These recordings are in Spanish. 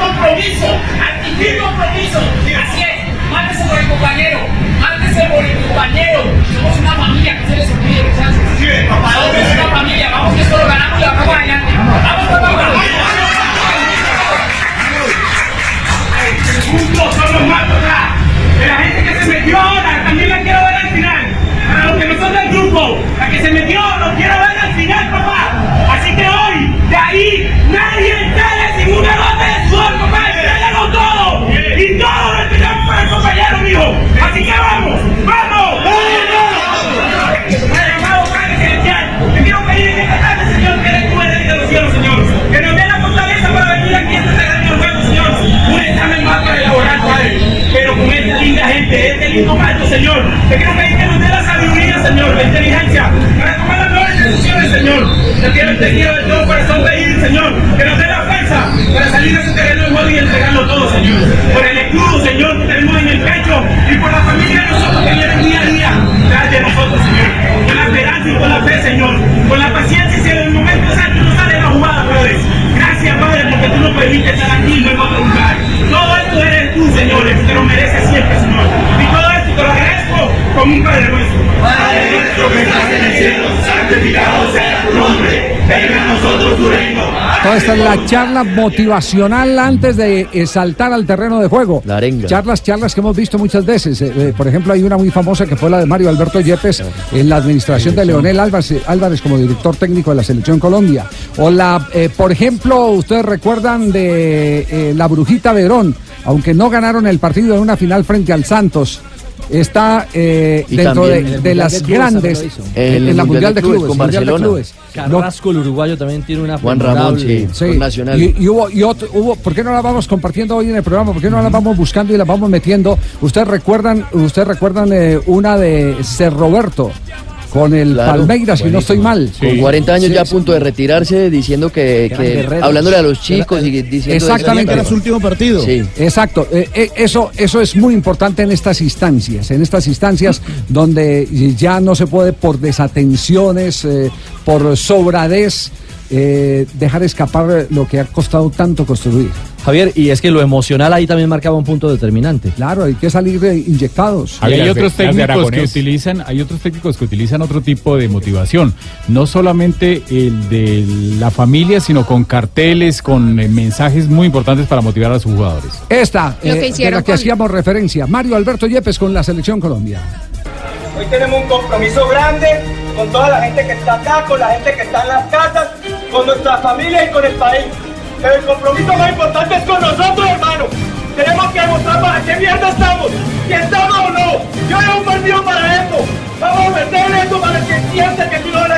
compromiso, adquirir compromiso. Así es, mándese por el compañero, mándese por el compañero. Somos una familia, que se les olvide, muchachos. Somos una familia, vamos que esto lo ganamos y vamos adelante. Vamos, vamos, vamos. Juntos somos más, ¿verdad? De la gente que se metió ahora, también la quiero ver al final. Para los que no son del grupo, la que se metió, Te quiero, de todo corazón pedir, Señor, que nos dé la fuerza para salir de ese terreno de juego y entregarlo todo, Señor. Por el escudo, Señor, que tenemos en el pecho y por la familia de nosotros que vienen día a día tras de nosotros, Señor. Con la esperanza y con la fe, Señor. Con la paciencia y si en el momento exacto no sale la jugada, Padre. Gracias, Padre, porque tú nos permites estar aquí y no en otro lugar. Todo esto eres tú, Señor, te lo mereces siempre, Señor. Y todo esto te lo agradezco como un Padre nuestro. Padre nuestro que estás en el cielo. Venga a nosotros tu reino. Toda esta es la charla motivacional antes de eh, saltar al terreno de juego. La arenga. Charlas, charlas que hemos visto muchas veces. Eh, eh, por ejemplo, hay una muy famosa que fue la de Mario Alberto Yepes en la administración de Leonel Álvarez, Álvarez como director técnico de la Selección Colombia. O la, eh, por ejemplo, ustedes recuerdan de la Brujita Verón, aunque no ganaron el partido en una final frente al Santos. Está eh, dentro de, las de grandes en, la Mundial de Clubes, con Barcelona. Carrasco, el uruguayo, también tiene una Juan Ramón, formidable- sí. Sí, Nacional. Y, y hubo, y otro- hubo, ¿por qué no la vamos compartiendo hoy en el programa? ¿Por qué no la vamos buscando y la vamos metiendo? Ustedes recuerdan, ustedes recuerdan eh, una de Ser Roberto con el Claro, Palmeiras, si no estoy mal. Con 40 años Sí, ya a sí. punto de retirarse, diciendo que, que hablándole a los chicos y diciendo Exactamente. Era su último partido. Sí. Exacto. Eh, eh, eso, eso es muy importante en estas instancias, en estas instancias donde ya no se puede por desatenciones, eh, por sobradez, eh, dejar escapar lo que ha costado tanto construir. Javier, y es que lo emocional ahí también marcaba un punto determinante. Claro, hay que salir de inyectados. Y hay otros técnicos que utilizan, hay otros técnicos que utilizan otro tipo de motivación, no solamente el de la familia, sino con carteles, con eh, mensajes muy importantes para motivar a sus jugadores. Esta, Lo que eh, de hicieron la que con- hacíamos referencia, Mario Alberto Yepes con la Selección Colombia. Hoy tenemos un compromiso grande con toda la gente que está acá, con la gente que está en las casas, con nuestra familia y con el país. El compromiso más importante es con nosotros, hermano. Tenemos que demostrar para qué mierda estamos. Si estamos o no. Yo era un partido para esto. Vamos a meter esto para que sienta que tú no van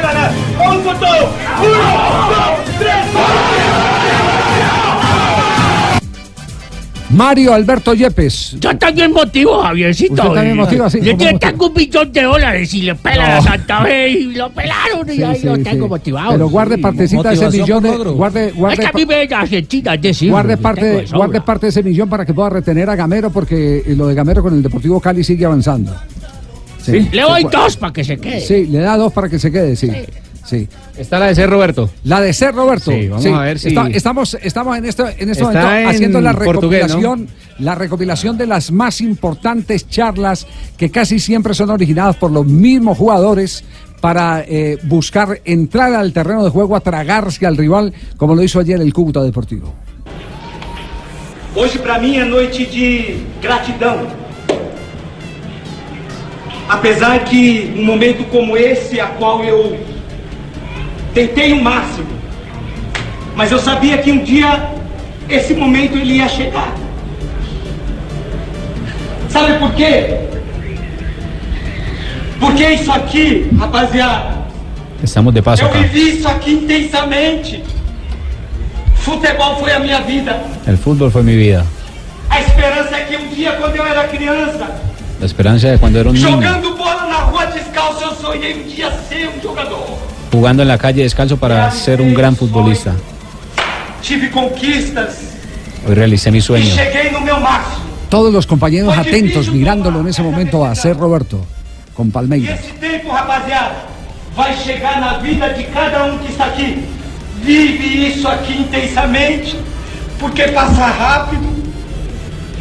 Mario Alberto Yepes. Yo también motivo, Javiercito. Usted también motiva, sí, Yo ¿cómo te- tengo un millón de dólares y le pelan No. a Santa Fe y lo pelaron y Sí, ahí sí, lo sí. tengo motivado. Pero guarde partecita de ese millón de, guarde, Es guarde, que a mí me Argentina, es decir, guarde yo parte, guarde parte de ese millón para que pueda retener a Gamero porque lo de Gamero con el Deportivo Cali sigue avanzando. Sí. Le doy dos para que se quede. Sí, le da dos para que se quede, sí. Sí. Está la de ser Roberto. La de ser Roberto. Sí, vamos a ver si- Está- estamos, estamos en este, en este momento en haciendo la recopilación, la recopilación de las más importantes charlas que casi siempre son originadas por los mismos jugadores para eh, buscar entrar al terreno de juego a tragarse al rival, como lo hizo ayer el Cúcuta Deportivo. Hoje para mim é noite de gratidão. Apesar que um momento como esse, a qual eu tentei o máximo, mas eu sabia que um dia esse momento ele ia chegar. Sabe por quê? Porque isso aqui, rapaziada, Estamos de paso eu acá. vivi isso aqui intensamente. Futebol foi a minha vida. El fútbol fue mi vida. A esperança é que um dia, quando eu era criança, La esperanza de cuando era un niño, jogando bola na rua descalço, eu sonhei um dia um. Jugando en la calle descalzo para ser un gran futbolista. Tive conquistas Hoy realicé mi sueño. Todos los compañeros atentos mirándolo en ese momento a ser Roberto con Palmeiras. Vive isso aqui intensamente, porque passa rápido.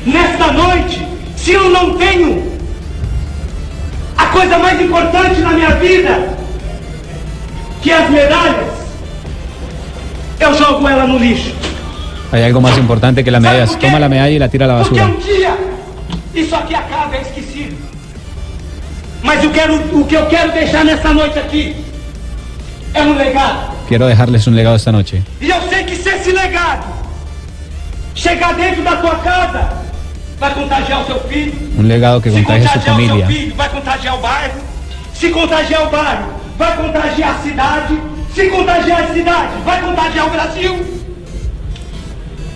Nesta noite, se eu não tenho a coisa mais importante na minha vida, que as medalhas, eu jogo ela no lixo. Hay algo más importante que la medalla. ¿Sabe por qué? Toma la medalla y la tira a la Porque basura. um dia isso aqui acaba, é esquecido. Mas eu quero, o que eu quero deixar nessa noite aqui é um legado. Quiero dejarles un legado esta noche. E eu sei que se esse legado chegar dentro da tua casa, vai contagiar o seu filho. Un legado que Se contagie a su contagiar o seu filho, vai contagiar o bairro. Se contagiar o bairro, vai contagiar a cidade. Se contagiar a cidade, vai contagiar o Brasil.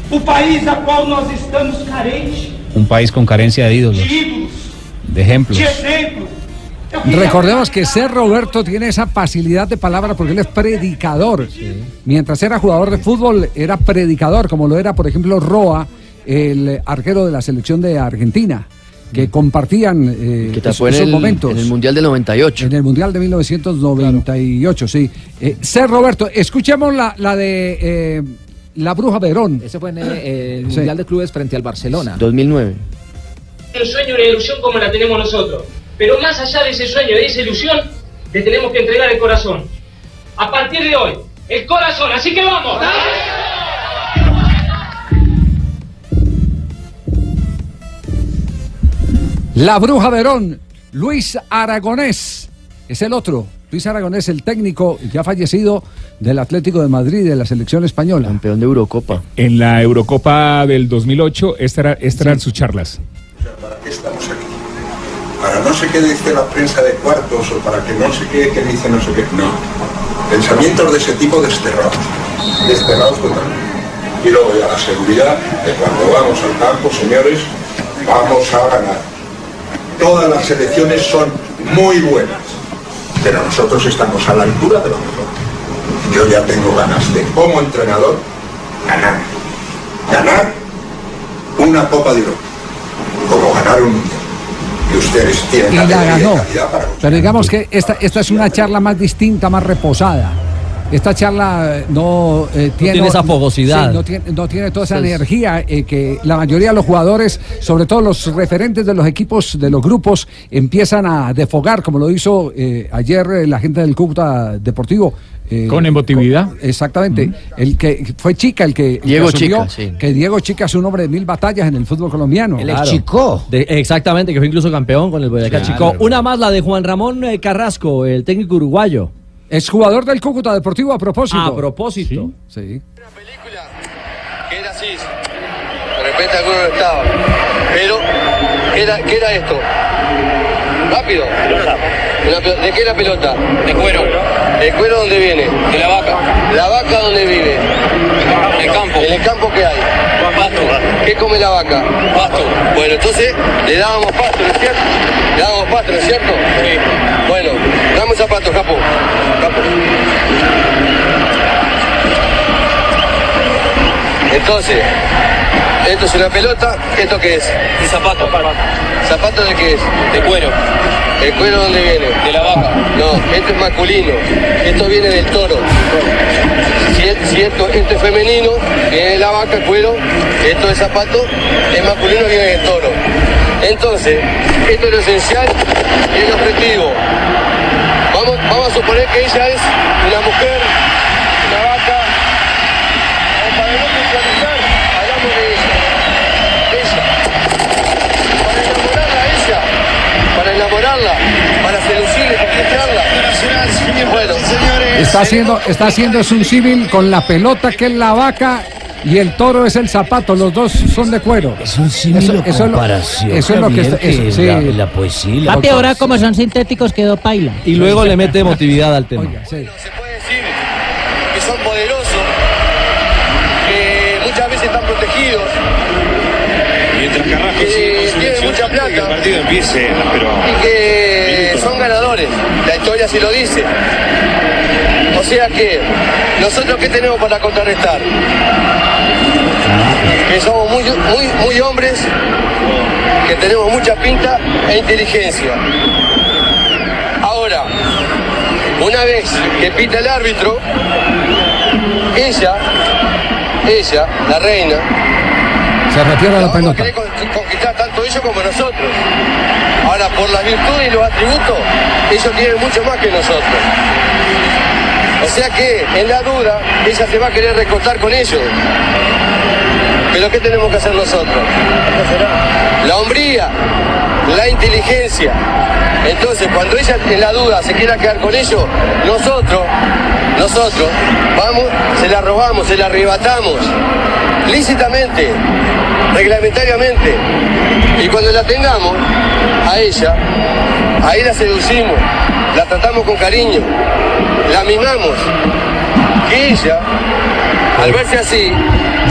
O país a qual nós estamos carentes Un país con carencia de de ídolos, ídolos, de ejemplos. de exemplos. Recordemos que ser Roberto tiene esa facilidad de palabra porque él es predicador. Mientras era jugador de fútbol, era predicador, como lo era, por ejemplo, Roa, el arquero de la selección de Argentina, que compartían eh, Que tapó en esos el, momentos. en el Mundial del 98. En el Mundial de 1998, sí. Eh, ser Roberto, escuchemos la, la de eh, la Bruja Verón. Ese fue en eh, el Sí. Mundial de Clubes frente al Barcelona. 2009. un sueño y una ilusión como la tenemos nosotros. Pero más allá de ese sueño, de esa ilusión, le tenemos que entregar el corazón. A partir de hoy, el corazón. Así que vamos. La Bruja Verón, Luis Aragonés, es el otro. Luis Aragonés, el técnico que ha fallecido del Atlético de Madrid, de la selección española. Campeón de Eurocopa. En la Eurocopa del 2008, esta era- estas eran sus charlas. ¿Para qué estamos aquí? Para no sé qué dice la prensa de cuartos o para que no sé qué, qué dice no sé qué. No. Pensamientos de ese tipo desterrados. Desterrados totalmente. Y luego ya la seguridad de cuando vamos al campo, señores, vamos a ganar. Todas las selecciones son muy buenas, pero nosotros estamos a la altura de lo mejor. Yo ya tengo ganas de, como entrenador, ganar. Ganar una Copa de Europa como ganar un mundial. Y ustedes tienen Y la ganó. para Pero digamos que esta, esta es una charla más distinta, más reposada. Esta charla eh, no eh, tiene, tiene esa fogosidad. Sí, no, tiene, no tiene toda esa Entonces- energía eh, que la mayoría de los jugadores, sobre todo los referentes de los equipos, de los grupos, empiezan a defogar, como lo hizo eh, ayer la gente del Cúcuta Deportivo. eh, Con emotividad. con- exactamente. El que fue Chica, el que, el Diego asumió Chica, sí. que Diego Chica es un hombre de mil batallas en el fútbol colombiano. Claro. De- exactamente, que fue incluso campeón con el Boyacá Claro. Chico. Una más, la de Juan Ramón Carrasco, el técnico uruguayo. Es jugador del Cúcuta Deportivo a propósito. A propósito. Sí. que era así. De repente alguno no estaba. Pero, ¿qué era, qué era esto? Rápido. ¿De qué era pelota? De cuero. ¿De cuero dónde viene? De la vaca. ¿La vaca dónde vive? En el campo. ¿En el campo qué hay? Pasto. ¿Qué come la vaca? Pasto. Bueno, entonces le dábamos pasto, ¿no es cierto? Le dábamos pasto, ¿no es cierto? Sí. Bueno, dame un zapato, capo. Capo. Entonces, esto es una pelota, ¿esto qué es? Un zapato. ¿Zapato de qué es? De cuero. ¿El cuero dónde viene? De la vaca. No, esto es masculino. Esto viene del toro. Si, es- si esto, esto es femenino, viene de la vaca, cuero. Esto es zapato, es masculino, viene del toro. Entonces, esto es lo esencial y el objetivo. Vamos, vamos a suponer que ella es una mujer, una vaca, o para no puntualizar, hablamos de ella. Ella. Para enamorarla a ella. Para enamorarla. Para seducirla, conquistarla. Bueno, Está haciendo, está haciendo es un civil con la pelota que es la vaca y el toro es el zapato. Los dos son de cuero. Es un símil o comparación, Eso es lo que eso, que sí. la- poesía. la Papi, ahora como son sintéticos quedó paila. Y luego le mete emotividad al tema. que son poderosos, que muchas veces están protegidos, Mientras Carrasco que sigue con su tienen mucha que el plata partido empiece, pero y que son ganadores. La historia sí lo dice. O sea que, ¿nosotros qué tenemos para contrarrestar? Que somos muy, muy, muy hombres, que tenemos mucha pinta e inteligencia. Ahora, una vez que pita el árbitro, ella ella, la reina, Se refiere a la pelota. con- conquistar tanto ellos como nosotros. Ahora, por las virtudes y los atributos, ellos tienen mucho más que nosotros. O sea que, en la duda, ella se va a querer recortar con ellos. Pero ¿qué tenemos que hacer nosotros? La hombría, la inteligencia. Entonces, cuando ella en la duda se quiera quedar con ellos, nosotros, nosotros, vamos, se la robamos, se la arrebatamos, lícitamente, reglamentariamente. Y cuando la tengamos, a ella, ahí la seducimos, la tratamos con cariño, la mimamos. Que ella, al verse así,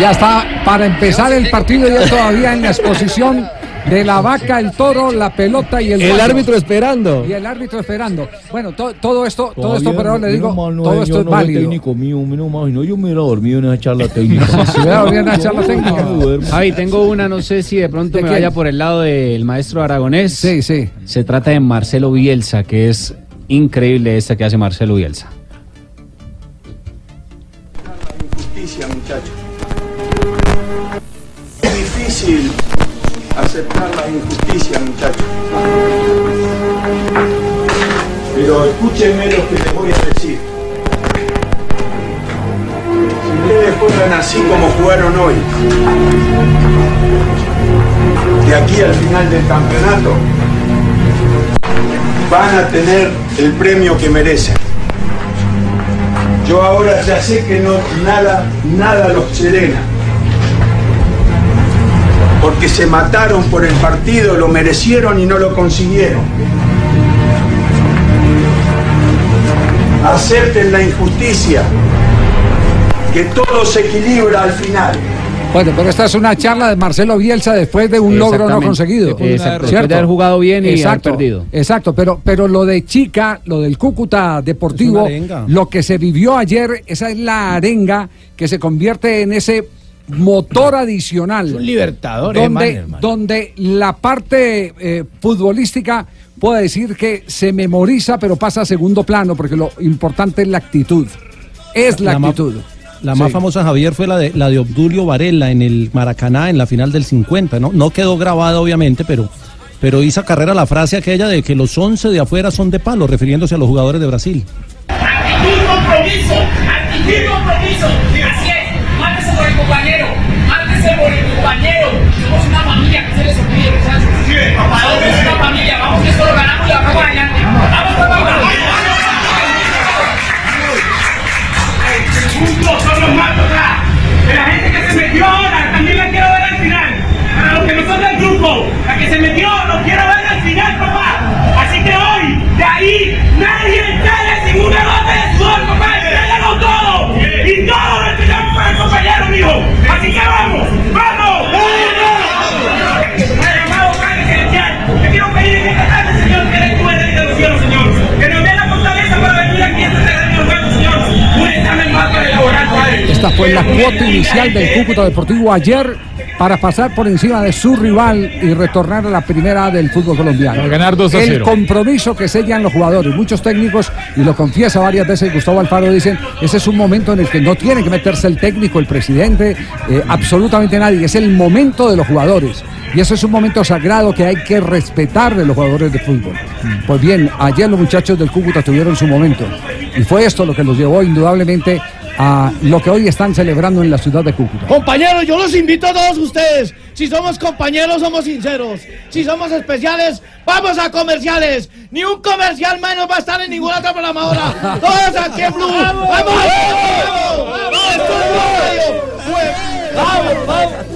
Ya está para empezar el partido y él todavía en la exposición de la vaca, el toro, la pelota y el El árbitro esperando. Y el árbitro esperando. Bueno, to- todo esto, todo esto, Todavía perdón, le digo, mal no todo es- esto es no válido. técnico mío, menos mal, no, yo me hubiera dormido en esa charla técnica. Se hubiera dormido en esa charla técnica. Javi, tengo una, no sé si de pronto ¿De me quién? vaya por el lado del maestro aragonés. Sí, sí. Se trata de Marcelo Bielsa, que es increíble esta que hace Marcelo Bielsa. Justicia, muchachos. Es difícil aceptar la injusticia, muchachos. Pero escúchenme lo que les voy a decir. Si ustedes juegan así como jugaron hoy, de aquí al final del campeonato, van a tener el premio que merecen. Yo ahora ya sé que no nada, nada los serena. Porque se mataron por el partido, lo merecieron y no lo consiguieron. Acepten la injusticia, que todo se equilibra al final. Bueno, pero esta es una charla de Marcelo Bielsa después de un logro no conseguido. Después de haber- ¿Cierto? después de haber jugado bien y haber exacto, perdido. Exacto, pero, pero lo de Chica, lo del Cúcuta Deportivo, lo que se vivió ayer, esa es la arenga que se convierte en ese motor adicional. un libertador, eh, man, donde, hermano. donde la parte eh, futbolística puedo decir que se memoriza, pero pasa a segundo plano, porque lo importante es la actitud. Es la, actitud. La más Sí. famosa, Javier, fue la de, la de Obdulio Varela en el Maracaná en la final del 50, ¿no? No quedó grabada, obviamente, pero, pero hizo carrera la frase aquella de que los 11 de afuera son de palo, refiriéndose a los jugadores de Brasil. Actitud, compromiso, actitud, compromiso. Así es, mándese por el compañero, mándese por el compañero. Somos una familia, que se les olvide, muchachos. Somos una familia, vamos que esto lo ganamos y lo vamos adelante. Vamos, vamos. Juntos son los más. De la gente que se metió ahora, también la quiero ver al final. Para los que no son del grupo, la que se metió, lo quiero ver fue la cuota inicial del Cúcuta Deportivo ayer para pasar por encima de su rival y retornar a la primera del fútbol colombiano. Para ganar 2 a El 0. compromiso que sellan los jugadores. Muchos técnicos, y lo confiesa varias veces Gustavo Alfaro, dicen, ese es un momento en el que no tiene que meterse el técnico, el presidente, eh, absolutamente nadie. Es el momento de los jugadores. Y eso es un momento sagrado que hay que respetar de los jugadores de fútbol. Pues bien, ayer los muchachos del Cúcuta tuvieron su momento. Y fue esto lo que los llevó indudablemente a lo que hoy están celebrando en la ciudad de Cúcuta. Compañeros, yo los invito a todos ustedes. Si somos compañeros, somos sinceros. Si somos especiales, vamos a comerciales. Ni un comercial menos va a estar en ninguna otra programadora. Todos aquí en Blue. ¡Vamos! ¡Vamos! ¡Vamos! ¡Vamos! ¡Vamos! ¡Vamos!